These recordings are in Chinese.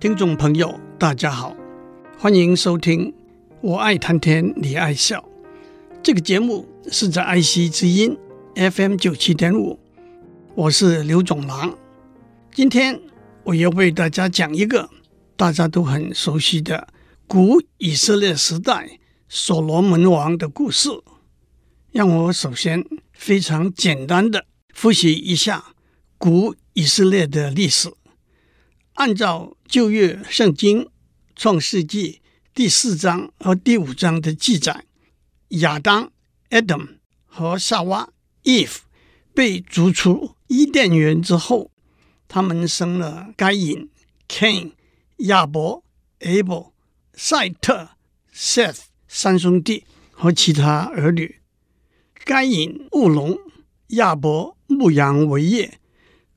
听众朋友，大家好，欢迎收听《我爱谈天，你爱笑》这个节目，是在爱惜之音 FM 九七点五，我是刘总郎。今天我要为大家讲一个大家都很熟悉的古以色列时代所罗门王的故事。让我首先非常简单的复习一下古以色列的历史。按照旧约圣经创世纪第四章和第五章的记载，亚当 Adam 和夏娃 Eve 被逐出伊甸园之后，他们生了该隐 Cain、亚伯 Abel、赛特 Seth 三兄弟和其他儿女。该隐务农，亚伯牧羊为业。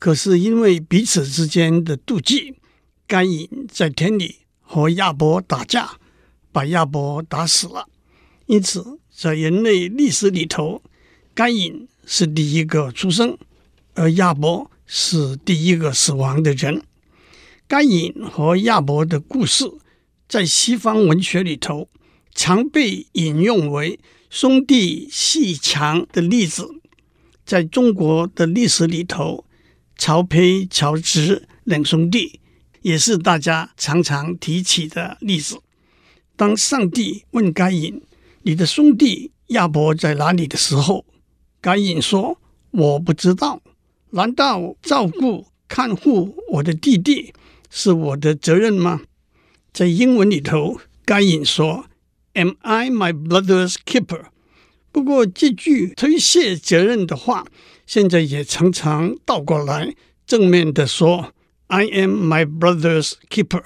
可是因为彼此之间的妒忌，该隐在田里和亚伯打架，把亚伯打死了。因此，在人类历史里头，该隐是第一个出生，而亚伯是第一个死亡的人。该隐和亚伯的故事，在西方文学里头常被引用为兄弟鬩墙的例子。在中国的历史里头，曹丕、曹植两兄弟也是大家常常提起的例子。当上帝问该隐：“你的兄弟亚伯在哪里？”的时候，该隐说：“我不知道。难道照顾看护我的弟弟是我的责任吗？”在英文里头，该隐说：“Am I my brother's keeper？” 不过这句推卸责任的话，现在也常常倒过来，正面的说：“I am my brother's keeper。”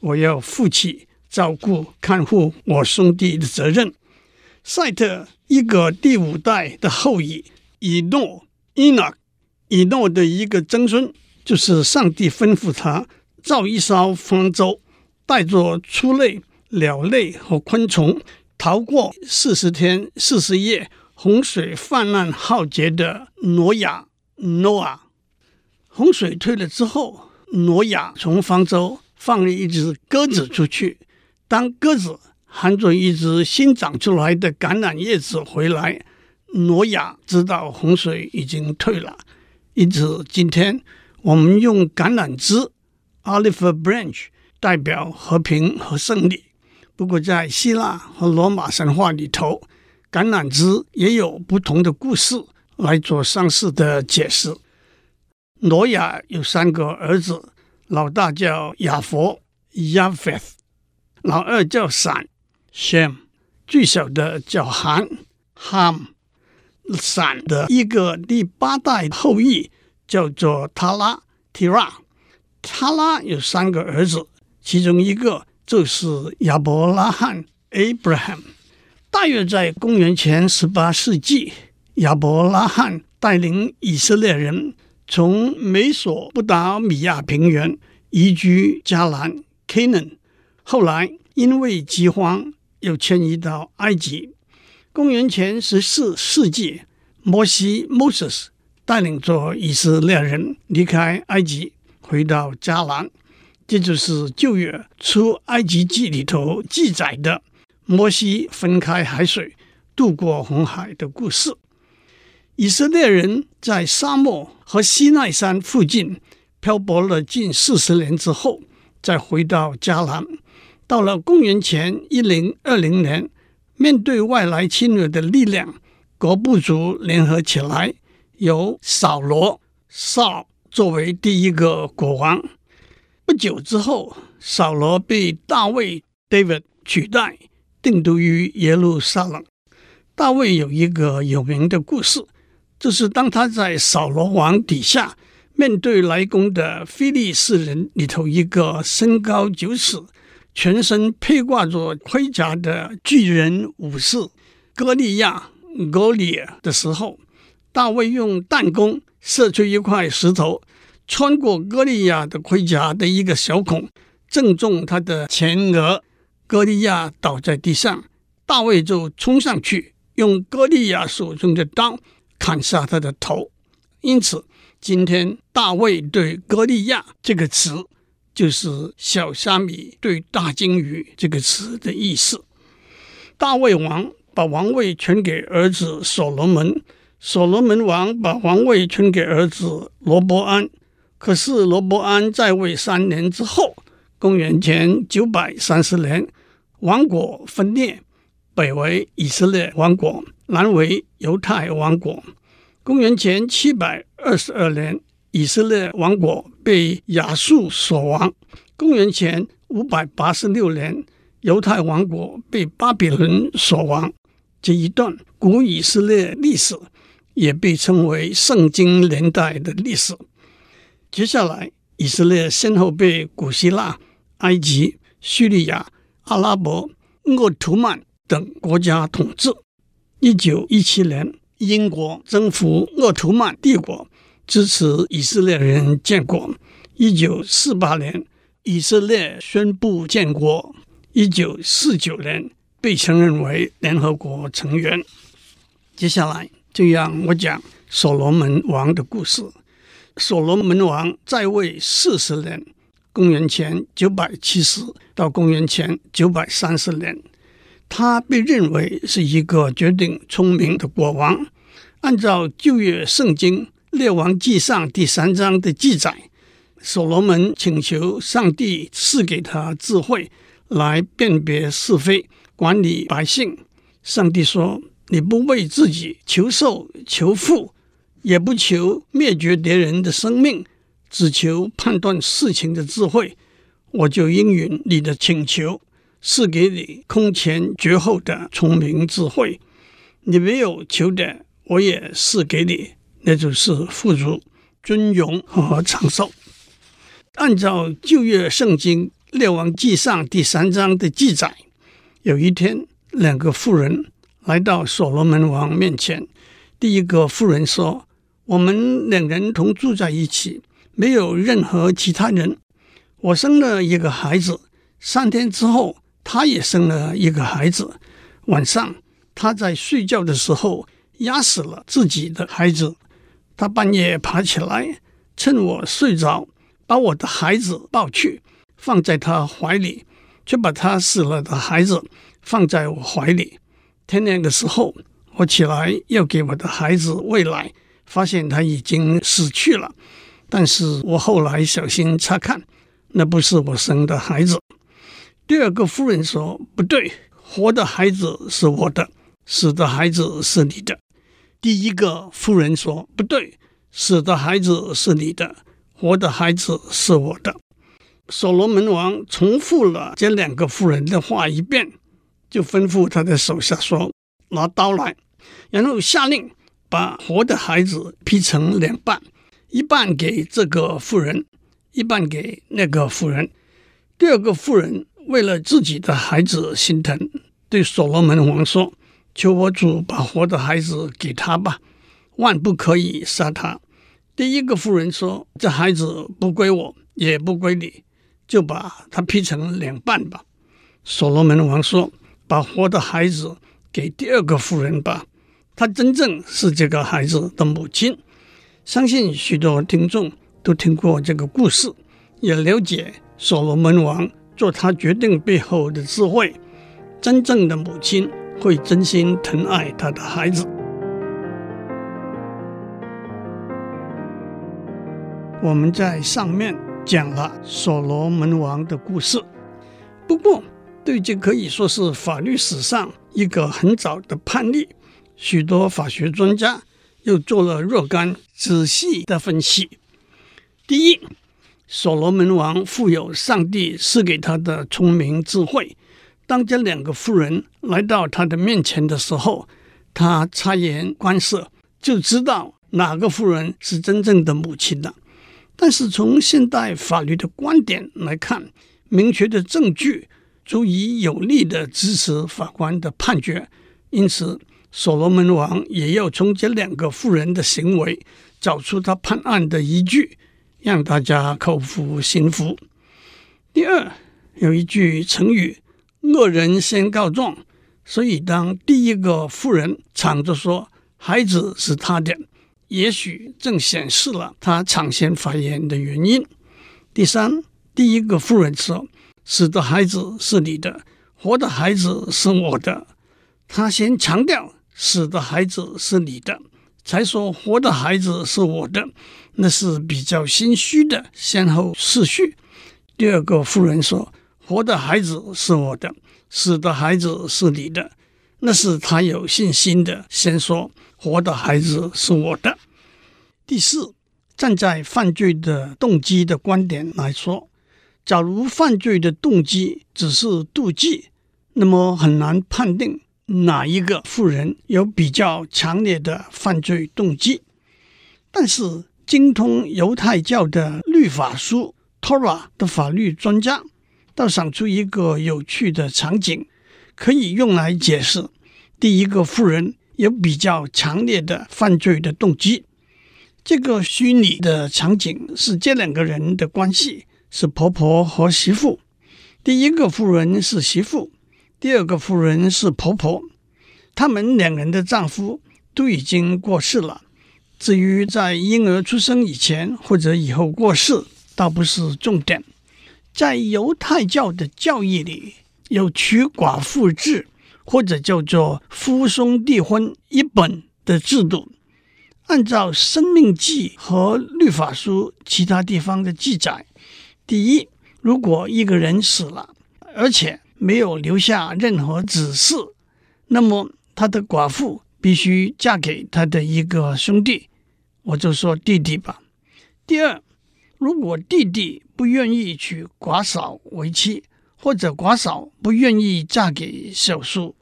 我要负起照顾、看护我兄弟的责任。赛特一个第五代的后裔，以诺伊诺以诺的一个曾孙，就是上帝吩咐他造一艘方舟，带着畜类、鸟类和昆虫，逃过四十天四十夜。洪水泛滥浩劫的挪亚 Noah，洪水退了之后，挪亚从方舟放了一只鸽子出去。当鸽子含着一只新长出来的橄榄叶子回来，挪亚知道洪水已经退了。因此，今天我们用橄榄枝 （Olive branch） 代表和平和胜利。不过，在希腊和罗马神话里头，橄榄枝也有不同的故事来做上述的解释。挪亚有三个儿子，老大叫亚弗 （Japheth），老二叫闪 （Shem），最小的叫含 （Ham）。闪的一个第八代后裔叫做塔拉 （Terah）。他拉有三个儿子，其中一个就是亚伯拉罕 （Abraham）。大约在公元前十八世纪，亚伯拉罕带领以色列人从美索不达米亚平原移居迦南 （Canaan）。后来因为饥荒，又迁移到埃及。公元前十四世纪，摩西 （Moses） 带领着以色列人离开埃及，回到迦南。这就是旧约出埃及记里头记载的。摩西分开海水，渡过红海的故事。以色列人在沙漠和西奈山附近漂泊了近四十年之后，再回到迦南。到了公元前一零二零年，面对外来侵略的力量，各部族联合起来，由扫罗 Saul 作为第一个国王。不久之后，扫罗被大卫 David 取代。定都于耶路撒冷。大卫有一个有名的故事，就是当他在扫罗王底下面对来攻的非利士人里头一个身高九尺、全身披挂着盔甲的巨人武士歌利亚 g o l i 的时候，大卫用弹弓射出一块石头，穿过歌利亚的盔甲的一个小孔，正中他的前额。歌利亚倒在地上，大卫就冲上去，用歌利亚手中的刀砍下他的头。因此，今天大卫对歌利亚这个词就是小虾米对大鲸鱼这个词的意思。大卫王把王位传给儿子所罗门，所罗门王把王位传给儿子罗伯安。可是罗伯安在位三年之后，公元前九百三十年，王国分裂，北为以色列王国，南为犹太王国。公元前七百二十二年，以色列王国被亚述所亡。公元前五百八十六年，犹太王国被巴比伦所亡。这一段古以色列历史也被称为圣经年代的历史。接下来，以色列先后被古希腊。埃及、叙利亚、阿拉伯、鄂图曼等国家统治。一九一七年，英国征服鄂图曼帝国，支持以色列人建国。一九四八年，以色列宣布建国。一九四九年，被承认为联合国成员。接下来，就让我讲所罗门王的故事。所罗门王在位四十年。公元前九百七十到公元前九百三十年，他被认为是一个绝顶聪明的国王。按照旧约圣经《列王纪上》第三章的记载，所罗门请求上帝赐给他智慧，来辨别是非，管理百姓。上帝说：“你不为自己求寿求富，也不求灭绝敌人的生命。”只求判断事情的智慧，我就应允你的请求，赐给你空前绝后的聪明智慧。你没有求的，我也赐给你，那就是富足、尊荣和长寿。按照旧约圣经《列王纪上》第三章的记载，有一天，两个妇人来到所罗门王面前。第一个妇人说：“我们两人同住在一起。”没有任何其他人。我生了一个孩子，三天之后，他也生了一个孩子。晚上，他在睡觉的时候压死了自己的孩子。他半夜爬起来，趁我睡着，把我的孩子抱去，放在他怀里，却把他死了的孩子放在我怀里。天亮的时候，我起来要给我的孩子喂奶，发现他已经死去了。但是我后来小心查看，那不是我生的孩子。第二个妇人说：“不对，活的孩子是我的，死的孩子是你的。”第一个妇人说：“不对，死的孩子是你的，活的孩子是我的。”所罗门王重复了这两个妇人的话一遍，就吩咐他的手下说：“拿刀来。”然后下令把活的孩子劈成两半。一半给这个妇人，一半给那个妇人。第二个妇人为了自己的孩子心疼，对所罗门王说：“求我主把活的孩子给他吧，万不可以杀他。”第一个妇人说：“这孩子不归我，也不归你，就把他劈成两半吧。”所罗门王说：“把活的孩子给第二个妇人吧，她真正是这个孩子的母亲。”相信许多听众都听过这个故事，也了解所罗门王做他决定背后的智慧。真正的母亲会真心疼爱他的孩子。我们在上面讲了所罗门王的故事，不过对这可以说是法律史上一个很早的判例，许多法学专家。又做了若干仔细的分析。第一，所罗门王富有上帝赐给他的聪明智慧。当这两个妇人来到他的面前的时候，他察言观色，就知道哪个妇人是真正的母亲了。但是从现代法律的观点来看，明确的证据足以有力的支持法官的判决，因此。所罗门王也要从这两个妇人的行为找出他判案的依据，让大家口服心服。第二，有一句成语“恶人先告状”，所以当第一个妇人抢着说孩子是他的，也许正显示了他抢先发言的原因。第三，第一个妇人说：“死的孩子是你的，活的孩子是我的。”他先强调死的孩子是你的，才说活的孩子是我的，那是比较心虚的先后次序。第二个妇人说：“活的孩子是我的，死的孩子是你的。”那是他有信心的先说：“活的孩子是我的。”第四，站在犯罪的动机的观点来说，假如犯罪的动机只是妒忌，那么很难判定哪一个富人有比较强烈的犯罪动机。但是，精通犹太教的律法书 Torah 的法律专家，倒想出一个有趣的场景，可以用来解释第一个富人有比较强烈的犯罪的动机。这个虚拟的场景是这两个人的关系，是婆婆和媳妇。第一个富人是媳妇，第二个妇人是婆婆。他们两人的丈夫都已经过世了。至于在婴儿出生以前或者以后过世，倒不是重点。在犹太教的教义里，有娶寡妇制，或者叫做夫兄弟婚一本的制度。按照《生命记》和律法书其他地方的记载，第一，如果一个人死了，而且没有留下任何子嗣，那么他的寡妇必须嫁给他的一个兄弟，我就说弟弟吧。第二，如果弟弟不愿意娶寡嫂为妻，或者寡嫂不愿意嫁给小叔，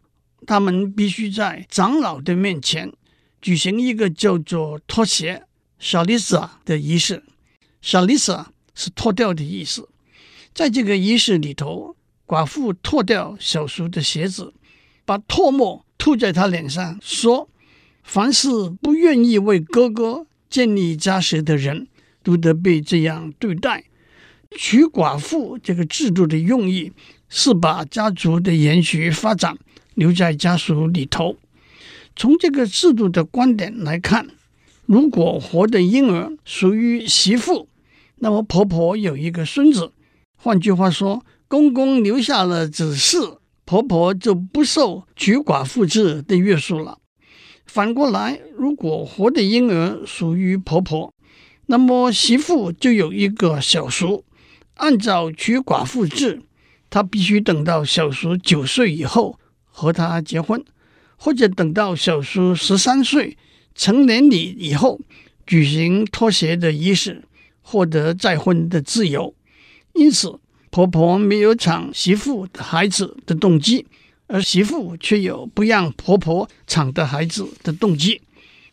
他们必须在长老的面前。举行一个叫做脱鞋 （Shalisa） 的仪式，Shalisa 是脱掉的意思。在这个仪式里头，寡妇脱掉小叔的鞋子，把唾沫吐在他脸上，说：“凡是不愿意为哥哥建立家室的人，都得被这样对待。”娶寡妇这个制度的用意是把家族的延续发展留在家属里头。从这个制度的观点来看，如果活的婴儿属于媳妇，那么婆婆有一个孙子。换句话说，公公留下了子嗣，婆婆就不受娶寡妇制的约束了。反过来，如果活的婴儿属于婆婆，那么媳妇就有一个小叔。按照娶寡妇制，她必须等到小叔九岁以后和他结婚。或者等到小叔十三岁成年礼以后，举行脱鞋的仪式，获得再婚的自由。因此，婆婆没有抢媳妇的孩子的动机，而媳妇却有不让婆婆抢的孩子的动机。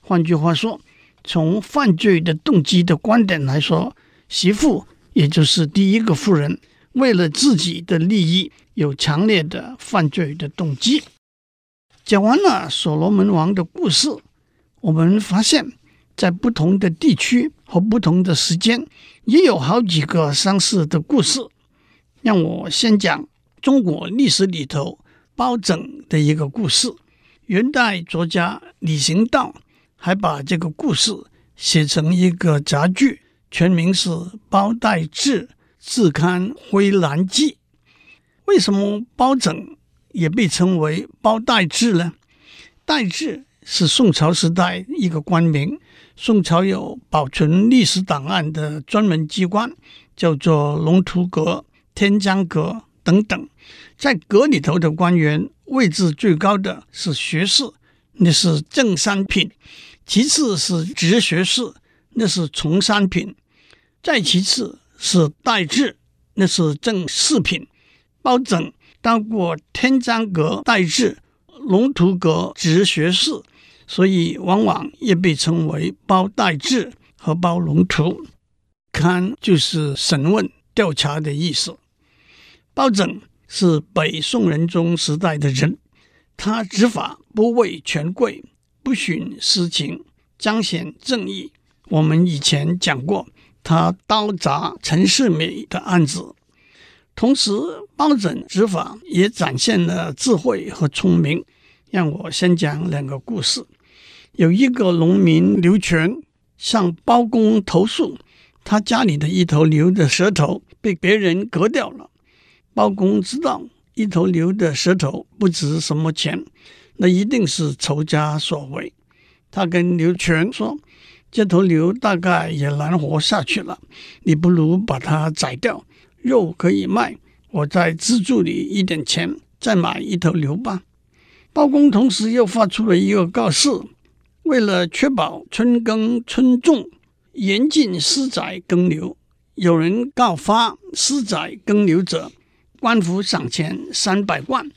换句话说，从犯罪的动机的观点来说，媳妇也就是第一个妇人，为了自己的利益，有强烈的犯罪的动机。讲完了所罗门王的故事，我们发现，在不同的地区和不同的时间，也有好几个相似的故事。让我先讲中国历史里头包拯的一个故事。元代作家李行道还把这个故事写成一个杂剧，全名是《包待制自堪灰蓝记》。为什么包拯？也被称为包待制呢。待制是宋朝时代一个官名，宋朝有保存历史档案的专门机关，叫做龙图阁、天江阁等等。在阁里头的官员，位置最高的是学士，那是正三品；其次是直学士，那是从三品；再其次是待制，那是正四品。包拯。当过天江阁待制、龙图阁直学士，所以往往也被称为包待制和包龙图。勘就是审问、调查的意思。包拯是北宋仁宗时代的人，他执法不畏权贵，不徇私情，彰显正义。我们以前讲过他刀铡陈世美的案子。同时，包拯执法也展现了智慧和聪明。让我先讲两个故事。有一个农民刘全向包公投诉，他家里的一头牛的舌头被别人割掉了。包公知道一头牛的舌头不值什么钱，那一定是仇家所为。他跟刘全说：“这头牛大概也难活下去了，你不如把它宰掉，肉可以卖，我再资助你一点钱，再买一头牛吧。”包公同时又发出了一个告示：为了确保春耕春种，严禁私宰耕牛，有人告发私宰耕牛者，官府赏钱三百贯。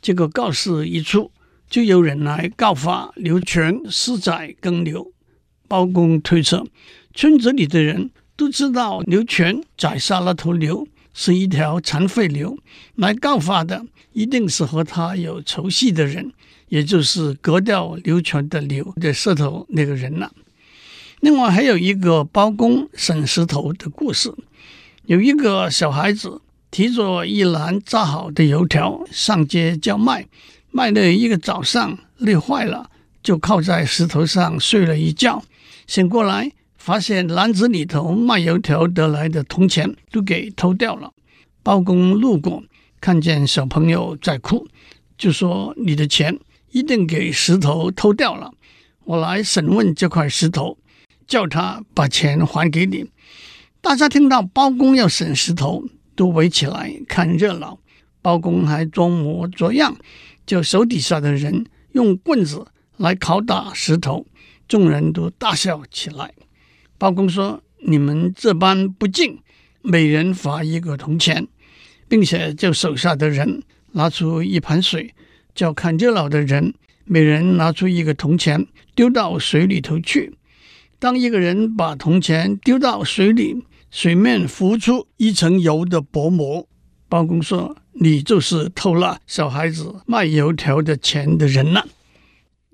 这个告示一出，就有人来告发刘全私宰耕牛。包公推测，村子里的人都知道刘全宰杀了头牛。是一条残废牛，来告发的一定是和他有仇隙的人，也就是割掉刘全的牛的舌头那个人了。另外还有一个包公审石头的故事，有一个小孩子提着一篮炸好的油条上街叫卖，卖了一个早上累坏了，就靠在石头上睡了一觉，醒过来。发现篮子里头卖油条得来的铜钱都给偷掉了。包公路过，看见小朋友在哭，就说：“你的钱一定给石头偷掉了。我来审问这块石头，叫他把钱还给你。”大家听到包公要审石头，都围起来看热闹。包公还装模作样，叫手底下的人用棍子来拷打石头，众人都大笑起来。包公说：“你们这般不敬，每人罚一个铜钱，并且叫手下的人拿出一盘水，叫看热闹的人每人拿出一个铜钱，丢到水里头去。当一个人把铜钱丢到水里，水面浮出一层油的薄膜。包公说：‘你就是偷了小孩子卖油条的钱的人了。’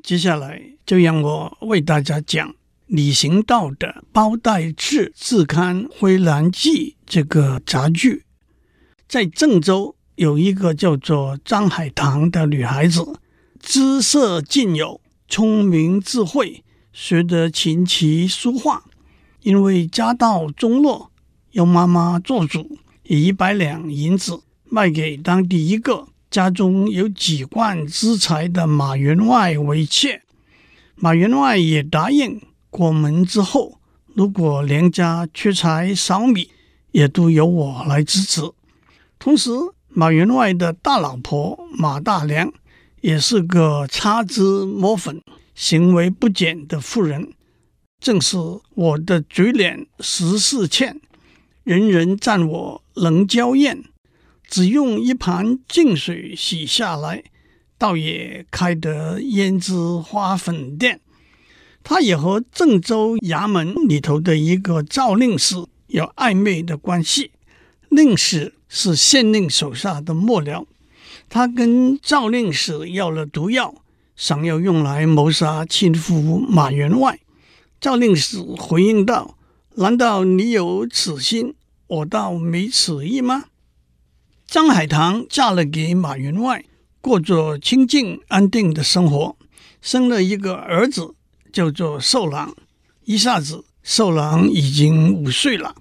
接下来就让我为大家讲。”李行道的包待制自刊灰蓝记这个杂剧，在郑州有一个叫做张海棠的女孩子，姿色尽有，聪明智慧，学得琴棋书画。因为家道中落，由妈妈做主，以一百两银子卖给当地一个家中有几贯资财的马员外为妾。马员外也答应。过门之后，如果娘家缺柴少米，也都由我来支持。同时，马员外的大老婆马大娘也是个擦脂抹粉、行为不检的妇人，正是我的嘴脸十四欠，人人赞我能娇艳，只用一盘净水洗下来，倒也开得胭脂花粉店。他也和郑州衙门里头的一个赵令史有暧昧的关系。令史是县令手下的幕僚，他跟赵令史要了毒药，想要用来谋杀亲夫马员外。赵令史回应道：“难道你有此心，我倒没此意吗？”张海棠嫁了给马员外，过着清静安定的生活，生了一个儿子。叫做寿郎，一下子寿郎已经五岁了。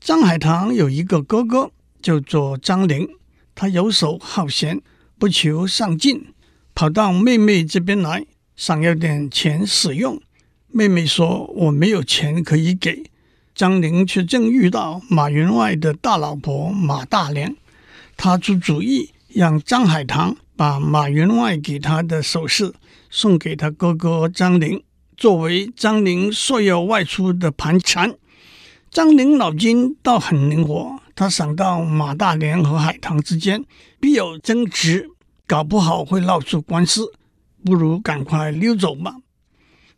张海棠有一个哥哥，叫做张陵，他游手好闲，不求上进，跑到妹妹这边来，想要点钱使用。妹妹说：“我没有钱可以给。”张玲却正遇到马员外的大老婆马大娘，他出主意让张海棠把马员外给他的首饰送给他哥哥张玲。作为张陵索要外出的盘缠，张玲脑筋倒很灵活。他想到马大娘和海棠之间必有争执，搞不好会闹出官司，不如赶快溜走吧。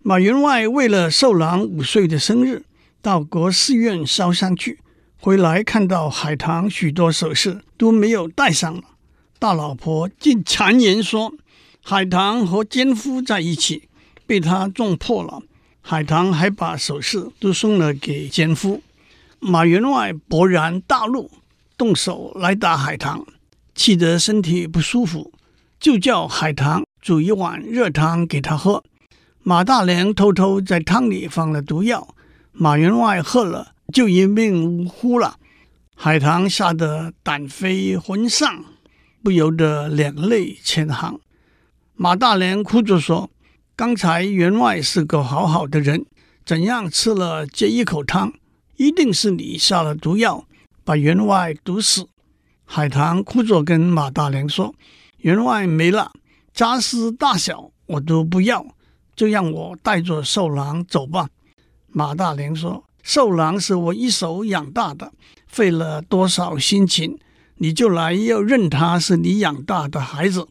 马员外为了寿郎五岁的生日，到国寺院烧香去，回来看到海棠许多首饰都没有带上了。大老婆竟谗言说海棠和奸夫在一起。被他撞破了，海棠还把首饰都送了给奸夫。马员外勃然大怒，动手来打海棠，气得身体不舒服，就叫海棠煮一碗热汤给他喝。马大娘偷偷在汤里放了毒药，马员外喝了就一命呜呼了。海棠吓得胆飞魂丧，不由得两泪千行。马大莲哭着说：“刚才员外是个好好的人，怎样吃了这一口汤？一定是你下了毒药，把员外毒死。”海棠哭着跟马大莲说：“员外没了，家私大小我都不要，就让我带着瘦狼走吧。”马大莲说：“瘦狼是我一手养大的，费了多少心情，你就来要认他是你养大的孩子。”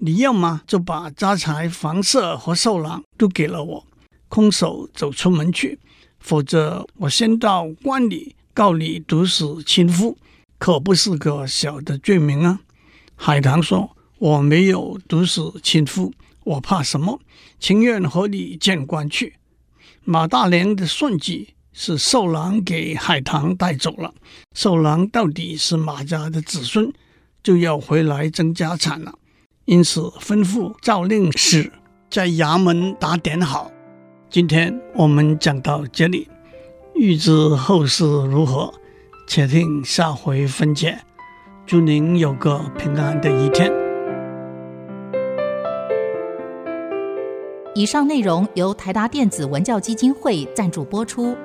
你要么就把家财房舍和瘦狼都给了我，空手走出门去；否则我先到官里告你毒死亲夫，可不是个小的罪名啊！海棠说：“我没有毒死亲夫，我怕什么？情愿和你见官去。”马大娘的算计是寿郎给海棠带走了，寿郎到底是马家的子孙，就要回来争家产了。因此，吩咐赵令史在衙门打点好。今天我们讲到这里，欲知后事如何，且听下回分解。祝您有个平安的一天。以上内容由台达电子文教基金会赞助播出。